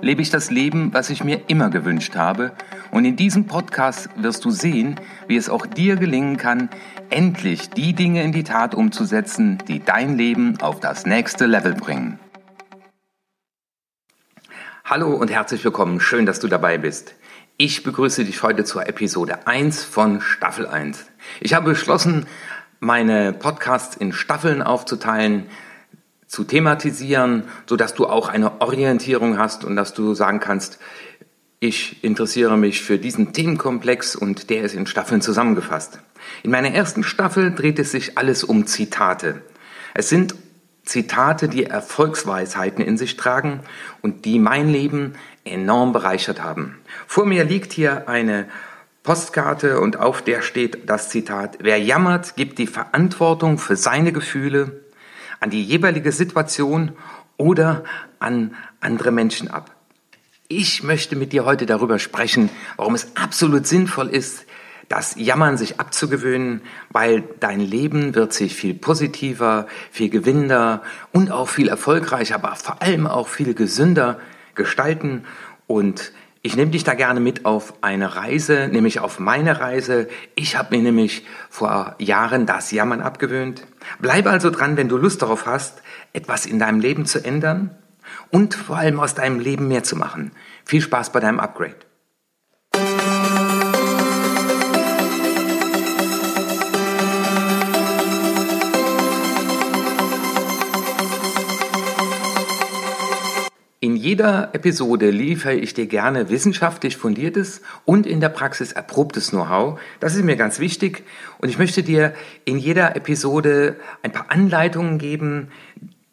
lebe ich das Leben, was ich mir immer gewünscht habe. Und in diesem Podcast wirst du sehen, wie es auch dir gelingen kann, endlich die Dinge in die Tat umzusetzen, die dein Leben auf das nächste Level bringen. Hallo und herzlich willkommen. Schön, dass du dabei bist. Ich begrüße dich heute zur Episode 1 von Staffel 1. Ich habe beschlossen, meine Podcasts in Staffeln aufzuteilen, zu thematisieren, so dass du auch eine Orientierung hast und dass du sagen kannst, ich interessiere mich für diesen Themenkomplex und der ist in Staffeln zusammengefasst. In meiner ersten Staffel dreht es sich alles um Zitate. Es sind Zitate, die Erfolgsweisheiten in sich tragen und die mein Leben enorm bereichert haben. Vor mir liegt hier eine Postkarte und auf der steht das Zitat, wer jammert, gibt die Verantwortung für seine Gefühle an die jeweilige Situation oder an andere Menschen ab. Ich möchte mit dir heute darüber sprechen, warum es absolut sinnvoll ist, das Jammern sich abzugewöhnen, weil dein Leben wird sich viel positiver, viel gewinnender und auch viel erfolgreicher, aber vor allem auch viel gesünder gestalten und ich nehme dich da gerne mit auf eine Reise, nämlich auf meine Reise. Ich habe mir nämlich vor Jahren das Jammern abgewöhnt. Bleib also dran, wenn du Lust darauf hast, etwas in deinem Leben zu ändern und vor allem aus deinem Leben mehr zu machen. Viel Spaß bei deinem Upgrade. Jeder Episode liefere ich dir gerne wissenschaftlich fundiertes und in der Praxis erprobtes Know-how. Das ist mir ganz wichtig und ich möchte dir in jeder Episode ein paar Anleitungen geben,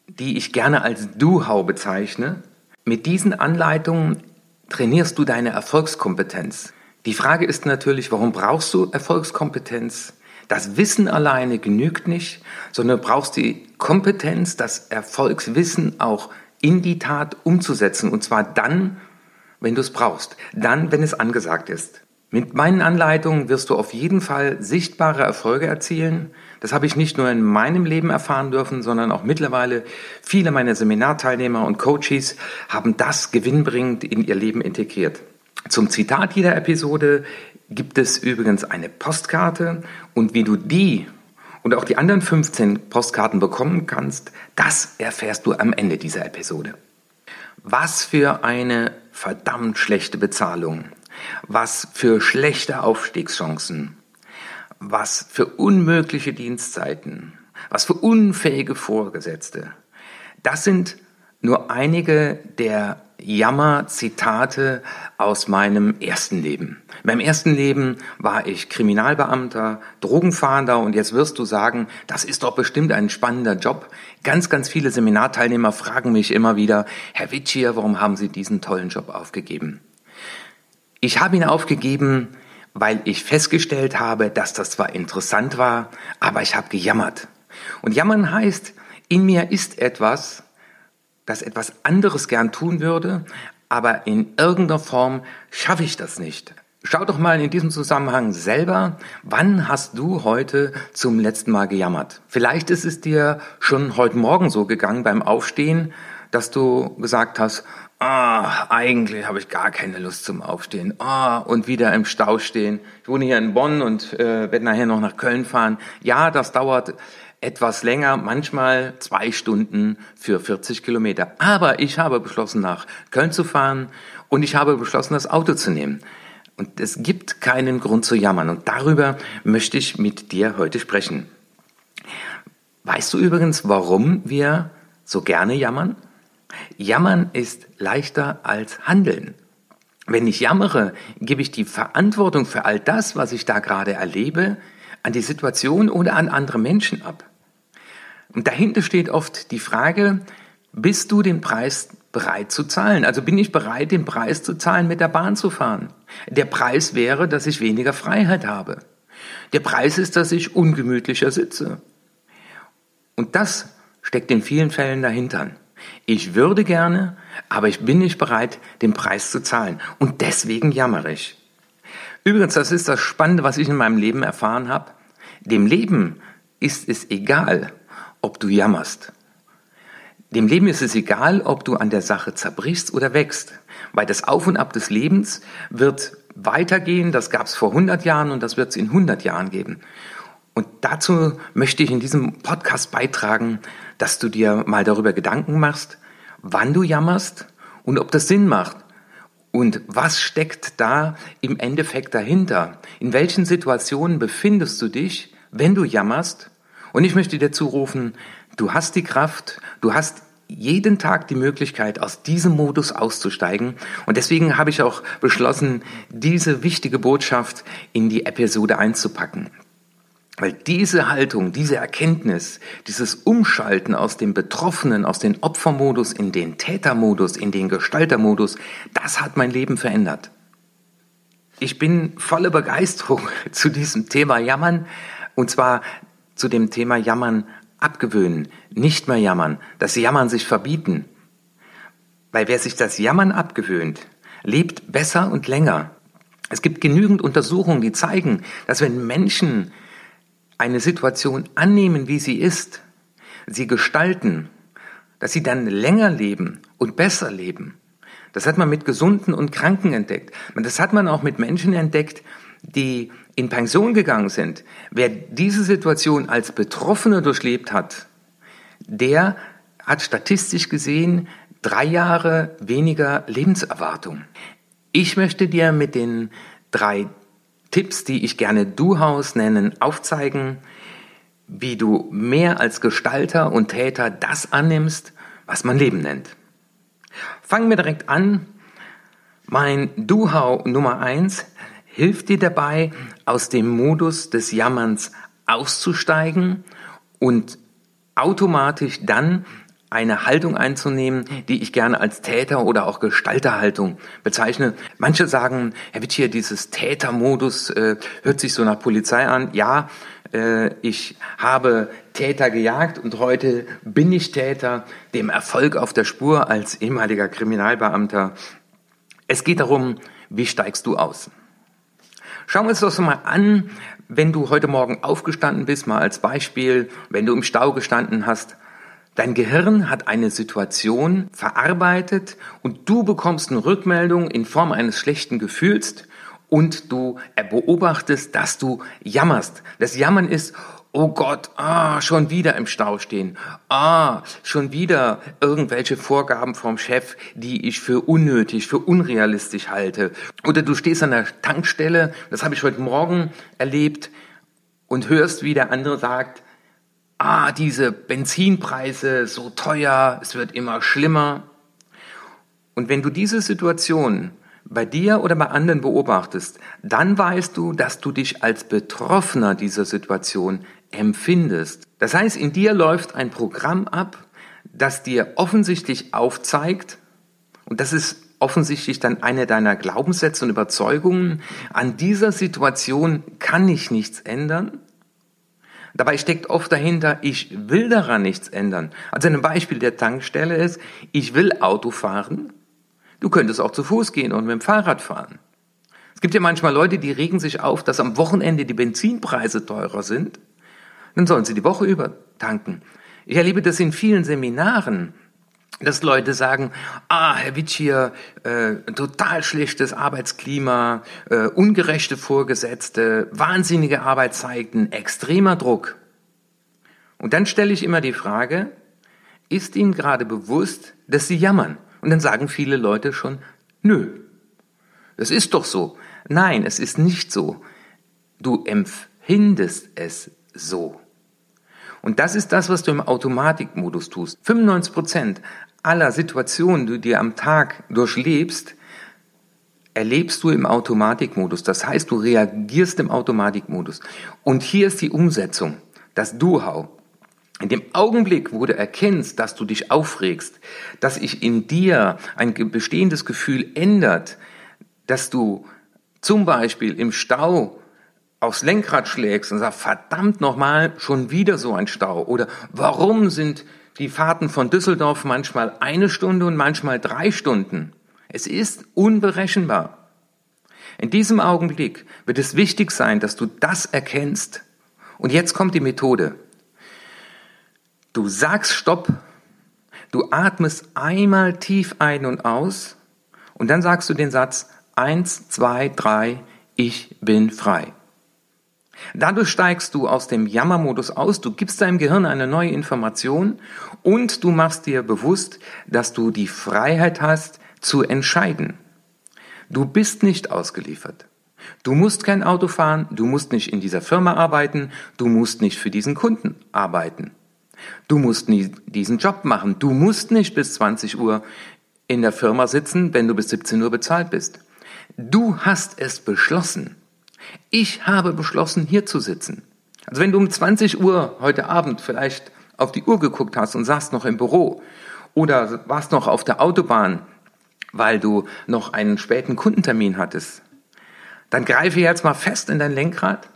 die ich gerne als Do-How bezeichne. Mit diesen Anleitungen trainierst du deine Erfolgskompetenz. Die Frage ist natürlich, warum brauchst du Erfolgskompetenz? Das Wissen alleine genügt nicht, sondern du brauchst die Kompetenz, das Erfolgswissen auch in die Tat umzusetzen. Und zwar dann, wenn du es brauchst. Dann, wenn es angesagt ist. Mit meinen Anleitungen wirst du auf jeden Fall sichtbare Erfolge erzielen. Das habe ich nicht nur in meinem Leben erfahren dürfen, sondern auch mittlerweile viele meiner Seminarteilnehmer und Coaches haben das gewinnbringend in ihr Leben integriert. Zum Zitat jeder Episode gibt es übrigens eine Postkarte und wie du die und auch die anderen 15 Postkarten bekommen kannst, das erfährst du am Ende dieser Episode. Was für eine verdammt schlechte Bezahlung. Was für schlechte Aufstiegschancen. Was für unmögliche Dienstzeiten. Was für unfähige Vorgesetzte. Das sind nur einige der Jammer-Zitate aus meinem ersten Leben. In meinem ersten Leben war ich Kriminalbeamter, Drogenfahnder und jetzt wirst du sagen, das ist doch bestimmt ein spannender Job. Ganz, ganz viele Seminarteilnehmer fragen mich immer wieder, Herr Witschier, warum haben Sie diesen tollen Job aufgegeben? Ich habe ihn aufgegeben, weil ich festgestellt habe, dass das zwar interessant war, aber ich habe gejammert. Und jammern heißt, in mir ist etwas, das etwas anderes gern tun würde, aber in irgendeiner Form schaffe ich das nicht. Schau doch mal in diesem Zusammenhang selber, wann hast du heute zum letzten Mal gejammert? Vielleicht ist es dir schon heute Morgen so gegangen beim Aufstehen, dass du gesagt hast, ah, eigentlich habe ich gar keine Lust zum Aufstehen. Ah, und wieder im Stau stehen. Ich wohne hier in Bonn und äh, werde nachher noch nach Köln fahren. Ja, das dauert etwas länger, manchmal zwei Stunden für 40 Kilometer. Aber ich habe beschlossen, nach Köln zu fahren und ich habe beschlossen, das Auto zu nehmen. Und es gibt keinen Grund zu jammern. Und darüber möchte ich mit dir heute sprechen. Weißt du übrigens, warum wir so gerne jammern? Jammern ist leichter als Handeln. Wenn ich jammere, gebe ich die Verantwortung für all das, was ich da gerade erlebe, an die Situation oder an andere Menschen ab. Und dahinter steht oft die Frage, bist du den Preis bereit zu zahlen? Also bin ich bereit, den Preis zu zahlen, mit der Bahn zu fahren? Der Preis wäre, dass ich weniger Freiheit habe. Der Preis ist, dass ich ungemütlicher sitze. Und das steckt in vielen Fällen dahinter. Ich würde gerne, aber ich bin nicht bereit, den Preis zu zahlen. Und deswegen jammere ich. Übrigens, das ist das Spannende, was ich in meinem Leben erfahren habe. Dem Leben ist es egal, ob du jammerst. Dem Leben ist es egal, ob du an der Sache zerbrichst oder wächst, weil das Auf und Ab des Lebens wird weitergehen, das gab es vor 100 Jahren und das wird es in 100 Jahren geben. Und dazu möchte ich in diesem Podcast beitragen, dass du dir mal darüber Gedanken machst, wann du jammerst und ob das Sinn macht. Und was steckt da im Endeffekt dahinter? In welchen Situationen befindest du dich, wenn du jammerst? Und ich möchte dir zurufen, du hast die Kraft, du hast jeden Tag die Möglichkeit, aus diesem Modus auszusteigen. Und deswegen habe ich auch beschlossen, diese wichtige Botschaft in die Episode einzupacken. Weil diese Haltung, diese Erkenntnis, dieses Umschalten aus dem Betroffenen, aus dem Opfermodus in den Tätermodus, in den Gestaltermodus, das hat mein Leben verändert. Ich bin voller Begeisterung zu diesem Thema Jammern und zwar zu dem Thema Jammern abgewöhnen, nicht mehr jammern, das Jammern sich verbieten. Weil wer sich das Jammern abgewöhnt, lebt besser und länger. Es gibt genügend Untersuchungen, die zeigen, dass wenn Menschen eine Situation annehmen, wie sie ist, sie gestalten, dass sie dann länger leben und besser leben. Das hat man mit Gesunden und Kranken entdeckt. Und das hat man auch mit Menschen entdeckt, die in Pension gegangen sind. Wer diese Situation als Betroffener durchlebt hat, der hat statistisch gesehen drei Jahre weniger Lebenserwartung. Ich möchte dir mit den drei Tipps, die ich gerne Du-Haus nennen, aufzeigen, wie du mehr als Gestalter und Täter das annimmst, was man Leben nennt. Fangen wir direkt an. Mein Du-Hau Nummer eins hilft dir dabei, aus dem Modus des Jammerns auszusteigen und automatisch dann eine Haltung einzunehmen, die ich gerne als Täter- oder auch Gestalterhaltung bezeichne. Manche sagen, Herr Wittier, dieses Tätermodus äh, hört sich so nach Polizei an. Ja, äh, ich habe Täter gejagt und heute bin ich Täter, dem Erfolg auf der Spur als ehemaliger Kriminalbeamter. Es geht darum, wie steigst du aus? Schauen wir uns das mal an, wenn du heute Morgen aufgestanden bist, mal als Beispiel, wenn du im Stau gestanden hast, Dein Gehirn hat eine Situation verarbeitet und du bekommst eine Rückmeldung in Form eines schlechten Gefühls und du beobachtest, dass du jammerst. Das Jammern ist, oh Gott, ah, schon wieder im Stau stehen. Ah, schon wieder irgendwelche Vorgaben vom Chef, die ich für unnötig, für unrealistisch halte. Oder du stehst an der Tankstelle, das habe ich heute Morgen erlebt, und hörst, wie der andere sagt, ah, diese Benzinpreise so teuer, es wird immer schlimmer. Und wenn du diese Situation bei dir oder bei anderen beobachtest, dann weißt du, dass du dich als Betroffener dieser Situation empfindest. Das heißt, in dir läuft ein Programm ab, das dir offensichtlich aufzeigt, und das ist offensichtlich dann eine deiner Glaubenssätze und Überzeugungen, an dieser Situation kann ich nichts ändern, Dabei steckt oft dahinter, ich will daran nichts ändern. Also ein Beispiel der Tankstelle ist, ich will Auto fahren. Du könntest auch zu Fuß gehen und mit dem Fahrrad fahren. Es gibt ja manchmal Leute, die regen sich auf, dass am Wochenende die Benzinpreise teurer sind. Dann sollen sie die Woche über tanken. Ich erlebe das in vielen Seminaren, dass Leute sagen, ah, Herr Witsch hier, äh, total schlechtes Arbeitsklima, äh, ungerechte Vorgesetzte, wahnsinnige Arbeitszeiten, extremer Druck. Und dann stelle ich immer die Frage, ist Ihnen gerade bewusst, dass Sie jammern? Und dann sagen viele Leute schon, nö, das ist doch so. Nein, es ist nicht so. Du empfindest es so. Und das ist das, was du im Automatikmodus tust. 95 Prozent aller Situationen, die du dir am Tag durchlebst, erlebst du im Automatikmodus. Das heißt, du reagierst im Automatikmodus. Und hier ist die Umsetzung, das Do-How. In dem Augenblick, wo du erkennst, dass du dich aufregst, dass sich in dir ein bestehendes Gefühl ändert, dass du zum Beispiel im Stau aufs Lenkrad schlägst und sagst, verdammt nochmal, schon wieder so ein Stau. Oder warum sind die Fahrten von Düsseldorf manchmal eine Stunde und manchmal drei Stunden? Es ist unberechenbar. In diesem Augenblick wird es wichtig sein, dass du das erkennst. Und jetzt kommt die Methode. Du sagst Stopp, du atmest einmal tief ein und aus und dann sagst du den Satz eins, zwei, drei, ich bin frei. Dadurch steigst du aus dem Jammermodus aus, du gibst deinem Gehirn eine neue Information und du machst dir bewusst, dass du die Freiheit hast zu entscheiden. Du bist nicht ausgeliefert. Du musst kein Auto fahren, du musst nicht in dieser Firma arbeiten, du musst nicht für diesen Kunden arbeiten. Du musst nie diesen Job machen. Du musst nicht bis 20 Uhr in der Firma sitzen, wenn du bis 17 Uhr bezahlt bist. Du hast es beschlossen. Ich habe beschlossen, hier zu sitzen. Also wenn du um 20 Uhr heute Abend vielleicht auf die Uhr geguckt hast und saßt noch im Büro oder warst noch auf der Autobahn, weil du noch einen späten Kundentermin hattest, dann greife jetzt mal fest in dein Lenkrad.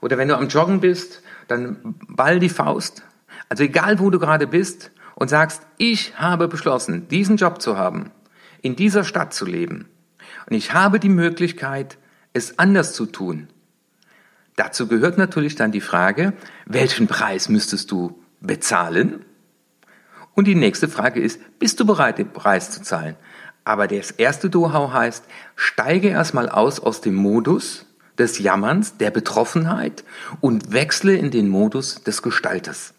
Oder wenn du am Joggen bist, dann ball die Faust also egal, wo du gerade bist und sagst, ich habe beschlossen, diesen Job zu haben, in dieser Stadt zu leben. Und ich habe die Möglichkeit, es anders zu tun. Dazu gehört natürlich dann die Frage, welchen Preis müsstest du bezahlen? Und die nächste Frage ist, bist du bereit, den Preis zu zahlen? Aber das erste Dohau heißt, steige erstmal aus aus dem Modus des Jammerns, der Betroffenheit und wechsle in den Modus des Gestalters.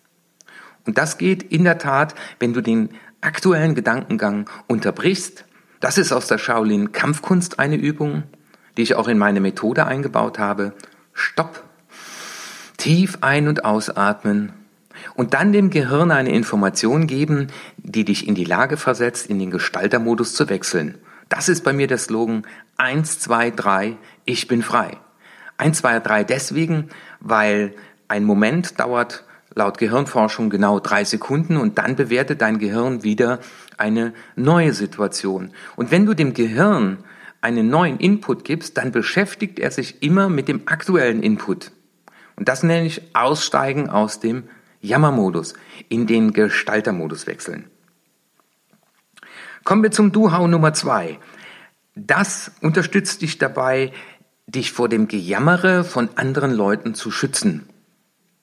Und das geht in der Tat, wenn du den aktuellen Gedankengang unterbrichst. Das ist aus der Shaolin Kampfkunst eine Übung, die ich auch in meine Methode eingebaut habe. Stopp. Tief ein- und ausatmen und dann dem Gehirn eine Information geben, die dich in die Lage versetzt, in den Gestaltermodus zu wechseln. Das ist bei mir der Slogan 1, 2, 3, ich bin frei. 1, 2, 3 deswegen, weil ein Moment dauert laut Gehirnforschung genau drei Sekunden und dann bewertet dein Gehirn wieder eine neue Situation. Und wenn du dem Gehirn einen neuen Input gibst, dann beschäftigt er sich immer mit dem aktuellen Input. Und das nenne ich Aussteigen aus dem Jammermodus, in den Gestaltermodus wechseln. Kommen wir zum Duhau Nummer zwei. Das unterstützt dich dabei, dich vor dem Gejammere von anderen Leuten zu schützen.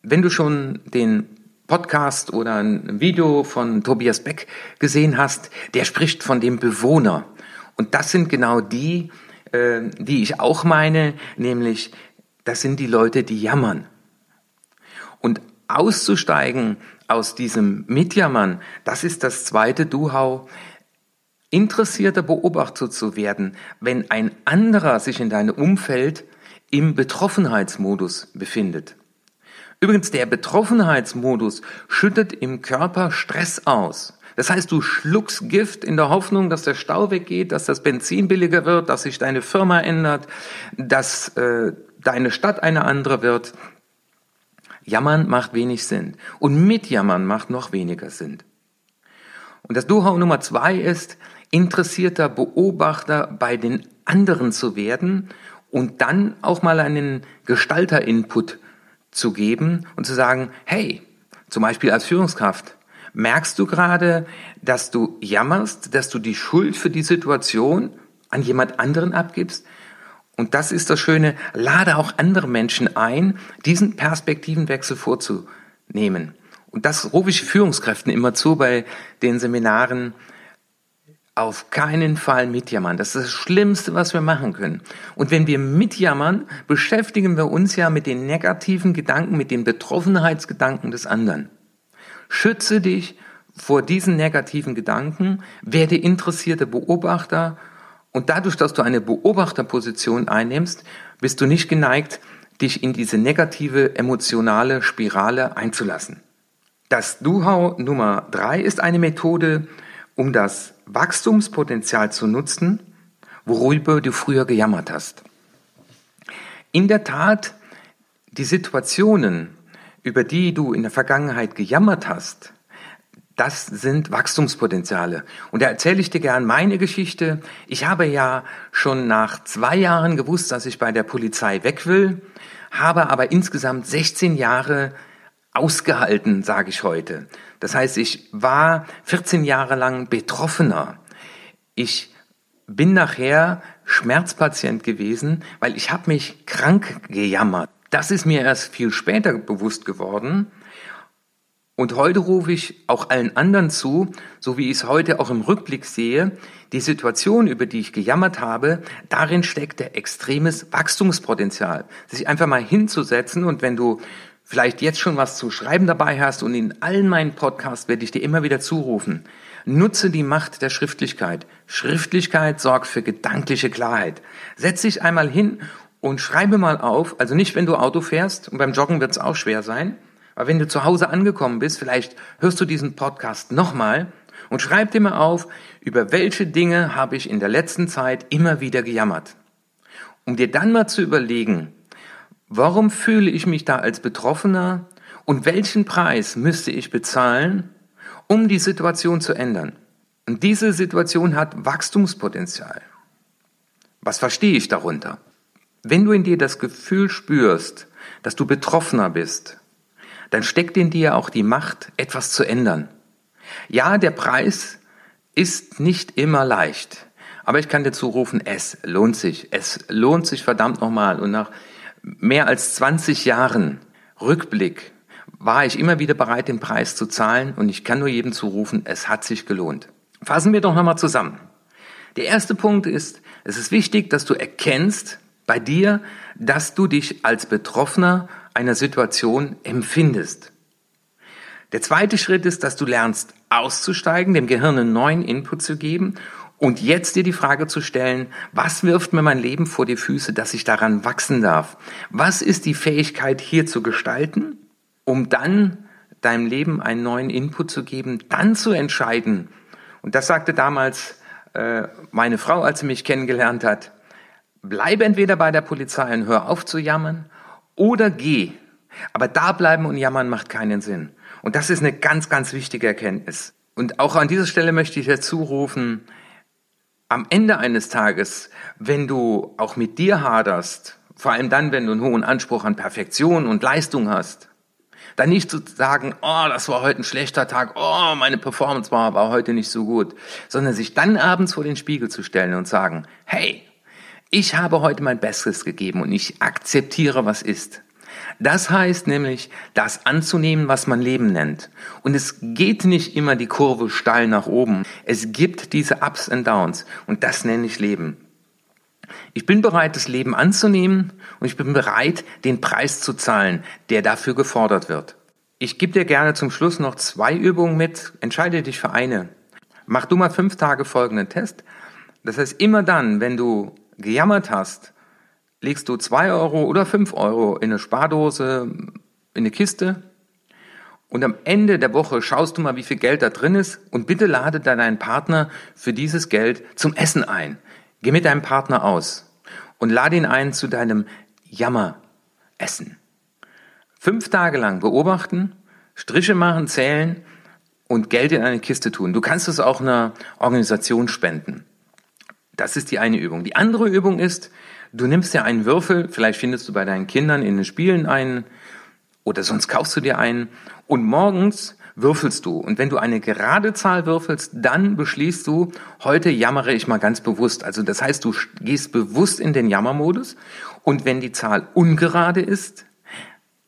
Wenn du schon den Podcast oder ein Video von Tobias Beck gesehen hast, der spricht von dem Bewohner. Und das sind genau die, äh, die ich auch meine, nämlich das sind die Leute, die jammern. Und auszusteigen aus diesem Mitjammern, das ist das zweite Duhau, interessierter Beobachter zu werden, wenn ein anderer sich in deinem Umfeld im Betroffenheitsmodus befindet. Übrigens, der Betroffenheitsmodus schüttet im Körper Stress aus. Das heißt, du schluckst Gift in der Hoffnung, dass der Stau weggeht, dass das Benzin billiger wird, dass sich deine Firma ändert, dass äh, deine Stadt eine andere wird. Jammern macht wenig Sinn. Und mit Jammern macht noch weniger Sinn. Und das Duhau Nummer zwei ist, interessierter Beobachter bei den anderen zu werden und dann auch mal einen Gestalter-Input zu geben und zu sagen, hey, zum Beispiel als Führungskraft, merkst du gerade, dass du jammerst, dass du die Schuld für die Situation an jemand anderen abgibst? Und das ist das Schöne, lade auch andere Menschen ein, diesen Perspektivenwechsel vorzunehmen. Und das rufe ich Führungskräften immer zu bei den Seminaren, auf keinen Fall mitjammern. Das ist das Schlimmste, was wir machen können. Und wenn wir mitjammern, beschäftigen wir uns ja mit den negativen Gedanken, mit den Betroffenheitsgedanken des anderen. Schütze dich vor diesen negativen Gedanken, werde interessierte Beobachter und dadurch, dass du eine Beobachterposition einnimmst, bist du nicht geneigt, dich in diese negative emotionale Spirale einzulassen. Das Duhau Nummer drei ist eine Methode, um das Wachstumspotenzial zu nutzen, worüber du früher gejammert hast. In der Tat, die Situationen, über die du in der Vergangenheit gejammert hast, das sind Wachstumspotenziale. Und da erzähle ich dir gern meine Geschichte. Ich habe ja schon nach zwei Jahren gewusst, dass ich bei der Polizei weg will, habe aber insgesamt 16 Jahre ausgehalten, sage ich heute. Das heißt, ich war 14 Jahre lang Betroffener. Ich bin nachher Schmerzpatient gewesen, weil ich habe mich krank gejammert. Das ist mir erst viel später bewusst geworden. Und heute rufe ich auch allen anderen zu, so wie ich es heute auch im Rückblick sehe, die Situation, über die ich gejammert habe, darin steckt der extremes Wachstumspotenzial. Sich einfach mal hinzusetzen und wenn du vielleicht jetzt schon was zu schreiben dabei hast und in allen meinen Podcasts werde ich dir immer wieder zurufen, nutze die Macht der Schriftlichkeit. Schriftlichkeit sorgt für gedankliche Klarheit. Setz dich einmal hin und schreibe mal auf, also nicht, wenn du Auto fährst, und beim Joggen wird es auch schwer sein, aber wenn du zu Hause angekommen bist, vielleicht hörst du diesen Podcast nochmal und schreib dir mal auf, über welche Dinge habe ich in der letzten Zeit immer wieder gejammert. Um dir dann mal zu überlegen, warum fühle ich mich da als Betroffener und welchen Preis müsste ich bezahlen, um die Situation zu ändern. Und diese Situation hat Wachstumspotenzial. Was verstehe ich darunter? Wenn du in dir das Gefühl spürst, dass du Betroffener bist, dann steckt in dir auch die Macht, etwas zu ändern. Ja, der Preis ist nicht immer leicht. Aber ich kann dir zurufen, es lohnt sich. Es lohnt sich verdammt nochmal. Und nach mehr als 20 Jahren Rückblick war ich immer wieder bereit, den Preis zu zahlen. Und ich kann nur jedem zurufen, es hat sich gelohnt. Fassen wir doch nochmal zusammen. Der erste Punkt ist, es ist wichtig, dass du erkennst bei dir, dass du dich als Betroffener einer Situation empfindest. Der zweite Schritt ist, dass du lernst auszusteigen, dem Gehirn einen neuen Input zu geben und jetzt dir die Frage zu stellen, was wirft mir mein Leben vor die Füße, dass ich daran wachsen darf? Was ist die Fähigkeit hier zu gestalten, um dann deinem Leben einen neuen Input zu geben, dann zu entscheiden. Und das sagte damals äh, meine Frau, als sie mich kennengelernt hat. Bleib entweder bei der Polizei und hör auf zu jammern oder geh. Aber da bleiben und jammern macht keinen Sinn. Und das ist eine ganz, ganz wichtige Erkenntnis. Und auch an dieser Stelle möchte ich dazu rufen, am Ende eines Tages, wenn du auch mit dir haderst, vor allem dann, wenn du einen hohen Anspruch an Perfektion und Leistung hast, dann nicht zu sagen, oh, das war heute ein schlechter Tag, oh, meine Performance war, war heute nicht so gut, sondern sich dann abends vor den Spiegel zu stellen und sagen, hey, ich habe heute mein Bestes gegeben und ich akzeptiere, was ist. Das heißt nämlich, das anzunehmen, was man Leben nennt. Und es geht nicht immer die Kurve steil nach oben. Es gibt diese Ups und Downs. Und das nenne ich Leben. Ich bin bereit, das Leben anzunehmen und ich bin bereit, den Preis zu zahlen, der dafür gefordert wird. Ich gebe dir gerne zum Schluss noch zwei Übungen mit. Entscheide dich für eine. Mach du mal fünf Tage folgenden Test. Das heißt, immer dann, wenn du gejammert hast, legst du zwei Euro oder fünf Euro in eine Spardose, in eine Kiste und am Ende der Woche schaust du mal, wie viel Geld da drin ist und bitte lade deinen Partner für dieses Geld zum Essen ein. Geh mit deinem Partner aus und lade ihn ein zu deinem Jammeressen. Fünf Tage lang beobachten, Striche machen, zählen und Geld in eine Kiste tun. Du kannst es auch einer Organisation spenden. Das ist die eine Übung. Die andere Übung ist, du nimmst dir einen Würfel, vielleicht findest du bei deinen Kindern in den Spielen einen oder sonst kaufst du dir einen und morgens würfelst du. Und wenn du eine gerade Zahl würfelst, dann beschließt du, heute jammere ich mal ganz bewusst. Also das heißt, du gehst bewusst in den Jammermodus und wenn die Zahl ungerade ist,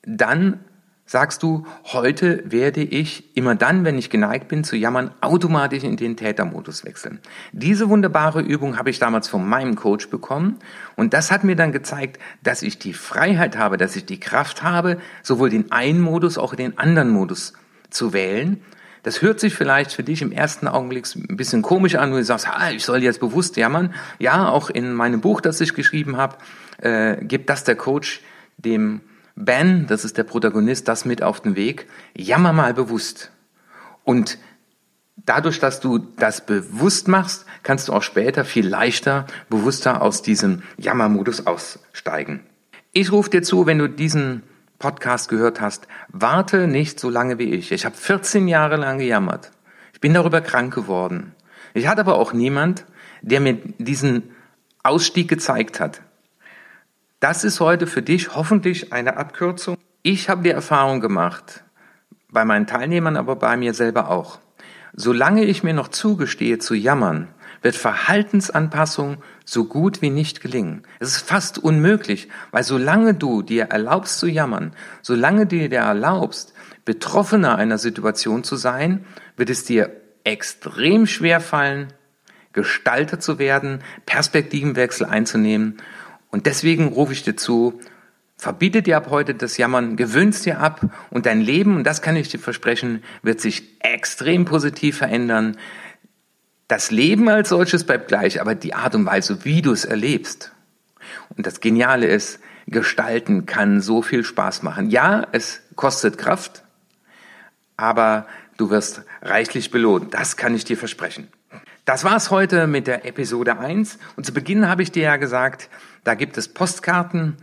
dann sagst du, heute werde ich immer dann, wenn ich geneigt bin zu jammern, automatisch in den Tätermodus wechseln. Diese wunderbare Übung habe ich damals von meinem Coach bekommen und das hat mir dann gezeigt, dass ich die Freiheit habe, dass ich die Kraft habe, sowohl den einen Modus, auch den anderen Modus zu wählen. Das hört sich vielleicht für dich im ersten Augenblick ein bisschen komisch an, wenn du sagst, ah, ich soll jetzt bewusst jammern. Ja, auch in meinem Buch, das ich geschrieben habe, äh, gibt das der Coach dem Ben, das ist der Protagonist, das mit auf den Weg. Jammer mal bewusst. Und dadurch, dass du das bewusst machst, kannst du auch später viel leichter, bewusster aus diesem Jammermodus aussteigen. Ich rufe dir zu, wenn du diesen Podcast gehört hast, warte nicht so lange wie ich. Ich habe 14 Jahre lang gejammert. Ich bin darüber krank geworden. Ich hatte aber auch niemand, der mir diesen Ausstieg gezeigt hat. Das ist heute für dich hoffentlich eine Abkürzung. Ich habe die Erfahrung gemacht, bei meinen Teilnehmern, aber bei mir selber auch. Solange ich mir noch zugestehe zu jammern, wird Verhaltensanpassung so gut wie nicht gelingen. Es ist fast unmöglich, weil solange du dir erlaubst zu jammern, solange du dir erlaubst, Betroffener einer Situation zu sein, wird es dir extrem schwer fallen, Gestalter zu werden, Perspektivenwechsel einzunehmen. Und deswegen rufe ich dir zu, verbiete dir ab heute das Jammern, gewöhnst dir ab und dein Leben, und das kann ich dir versprechen, wird sich extrem positiv verändern. Das Leben als solches bleibt gleich, aber die Art und Weise, wie du es erlebst. Und das Geniale ist, gestalten kann so viel Spaß machen. Ja, es kostet Kraft, aber du wirst reichlich belohnt. Das kann ich dir versprechen. Das war's heute mit der Episode 1. Und zu Beginn habe ich dir ja gesagt, da gibt es Postkarten.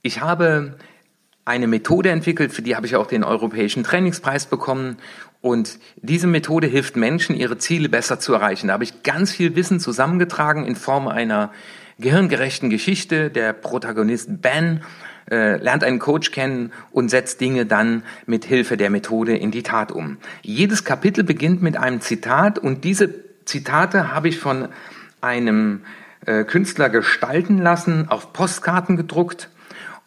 Ich habe eine Methode entwickelt, für die habe ich auch den Europäischen Trainingspreis bekommen. Und diese Methode hilft Menschen, ihre Ziele besser zu erreichen. Da habe ich ganz viel Wissen zusammengetragen in Form einer gehirngerechten Geschichte. Der Protagonist Ben äh, lernt einen Coach kennen und setzt Dinge dann mit Hilfe der Methode in die Tat um. Jedes Kapitel beginnt mit einem Zitat und diese Zitate habe ich von einem äh, Künstler gestalten lassen, auf Postkarten gedruckt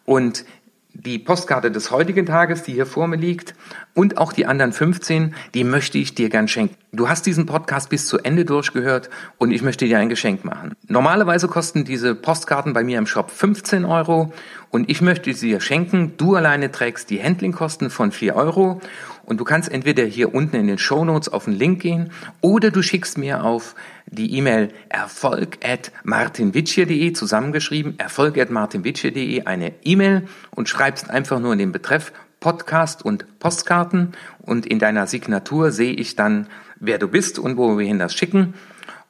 und die Postkarte des heutigen Tages, die hier vor mir liegt, und auch die anderen 15, die möchte ich dir gern schenken. Du hast diesen Podcast bis zu Ende durchgehört und ich möchte dir ein Geschenk machen. Normalerweise kosten diese Postkarten bei mir im Shop 15 Euro und ich möchte sie dir schenken. Du alleine trägst die Handlingkosten von 4 Euro und du kannst entweder hier unten in den Show Notes auf den Link gehen oder du schickst mir auf die E-Mail erfolg at martinwitschier.de zusammengeschrieben, erfolg at martinwitschier.de eine E-Mail und schreibst einfach nur in den Betreff Podcast und Postkarten und in deiner Signatur sehe ich dann, wer du bist und wo wir hin das schicken.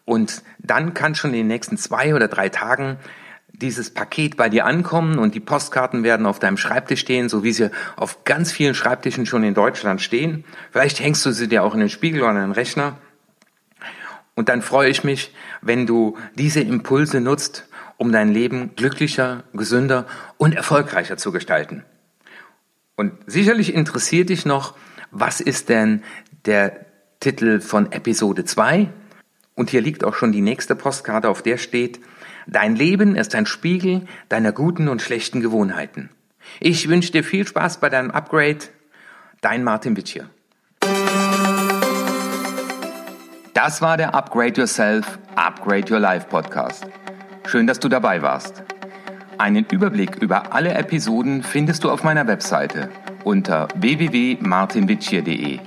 Und dann kann schon in den nächsten zwei oder drei Tagen dieses Paket bei dir ankommen und die Postkarten werden auf deinem Schreibtisch stehen, so wie sie auf ganz vielen Schreibtischen schon in Deutschland stehen. Vielleicht hängst du sie dir auch in den Spiegel oder in den Rechner. Und dann freue ich mich, wenn du diese Impulse nutzt, um dein Leben glücklicher, gesünder und erfolgreicher zu gestalten. Und sicherlich interessiert dich noch, was ist denn der Titel von Episode 2? Und hier liegt auch schon die nächste Postkarte, auf der steht, Dein Leben ist ein Spiegel deiner guten und schlechten Gewohnheiten. Ich wünsche dir viel Spaß bei deinem Upgrade. Dein Martin Wittier. Das war der Upgrade Yourself, Upgrade Your Life Podcast. Schön, dass du dabei warst. Einen Überblick über alle Episoden findest du auf meiner Webseite unter www.martinwitschier.de.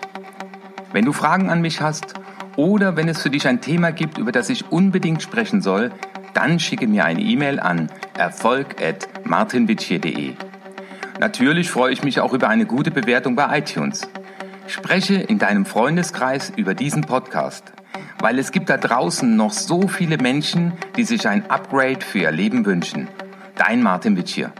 Wenn du Fragen an mich hast oder wenn es für dich ein Thema gibt, über das ich unbedingt sprechen soll, dann schicke mir eine E-Mail an erfolg.martinwitschier.de. Natürlich freue ich mich auch über eine gute Bewertung bei iTunes. Spreche in deinem Freundeskreis über diesen Podcast, weil es gibt da draußen noch so viele Menschen, die sich ein Upgrade für ihr Leben wünschen. Dein Martin Witschier.